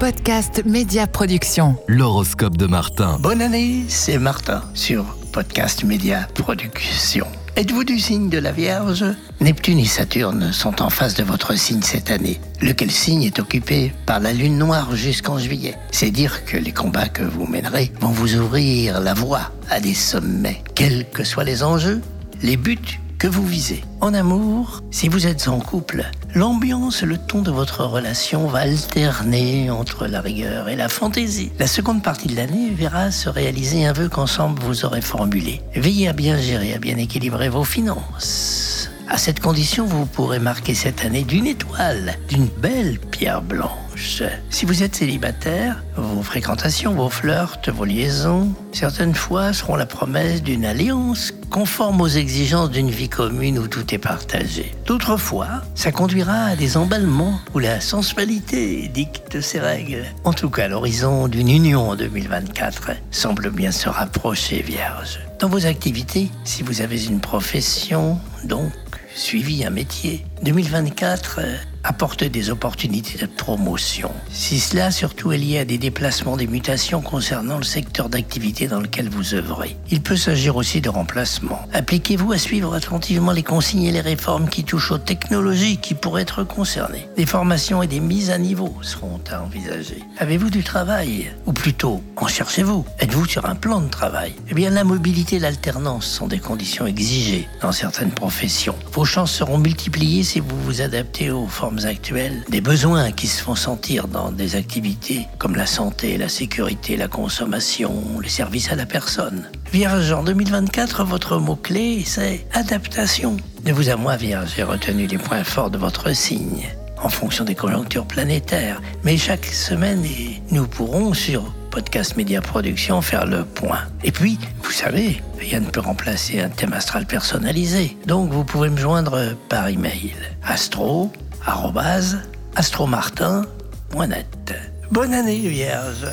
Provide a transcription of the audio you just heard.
Podcast Média Production. L'horoscope de Martin. Bonne année, c'est Martin sur Podcast Média Production. Êtes-vous du signe de la Vierge? Neptune et Saturne sont en face de votre signe cette année. Lequel signe est occupé par la lune noire jusqu'en juillet? C'est dire que les combats que vous mènerez vont vous ouvrir la voie à des sommets, quels que soient les enjeux, les buts que vous visez. En amour, si vous êtes en couple, l'ambiance, le ton de votre relation va alterner entre la rigueur et la fantaisie. La seconde partie de l'année verra se réaliser un vœu qu'ensemble vous aurez formulé. Veillez à bien gérer, à bien équilibrer vos finances. À cette condition, vous pourrez marquer cette année d'une étoile, d'une belle pierre blanche. Si vous êtes célibataire, vos fréquentations, vos flirts, vos liaisons, certaines fois seront la promesse d'une alliance conforme aux exigences d'une vie commune où tout est partagé. D'autres fois, ça conduira à des emballements où la sensualité dicte ses règles. En tout cas, l'horizon d'une union en 2024 semble bien se rapprocher, Vierge. Dans vos activités, si vous avez une profession, donc suivi un métier, 2024 apporte des opportunités de promotion. Si cela surtout est lié à des déplacements, des mutations concernant le secteur d'activité dans lequel vous œuvrez. Il peut s'agir aussi de remplacement. Appliquez-vous à suivre attentivement les consignes et les réformes qui touchent aux technologies qui pourraient être concernées. Des formations et des mises à niveau seront à envisager. Avez-vous du travail? Ou plutôt, en cherchez-vous? Êtes-vous sur un plan de travail? Eh bien, la mobilité et l'alternance sont des conditions exigées dans certaines professions. Vos chances seront multipliées si vous vous adaptez aux formes actuelles, des besoins qui se font sentir dans des activités comme la santé, la sécurité, la consommation, les services à la personne. Vierge, en 2024, votre mot-clé, c'est adaptation. De vous à moi, Vierge, j'ai retenu les points forts de votre signe en fonction des conjonctures planétaires. Mais chaque semaine, nous pourrons sur Podcast Média Production faire le point. Et puis, vous savez, rien ne peut remplacer un thème astral personnalisé. Donc, vous pouvez me joindre par email. Astro astromartin.net. Bonne année, Vierge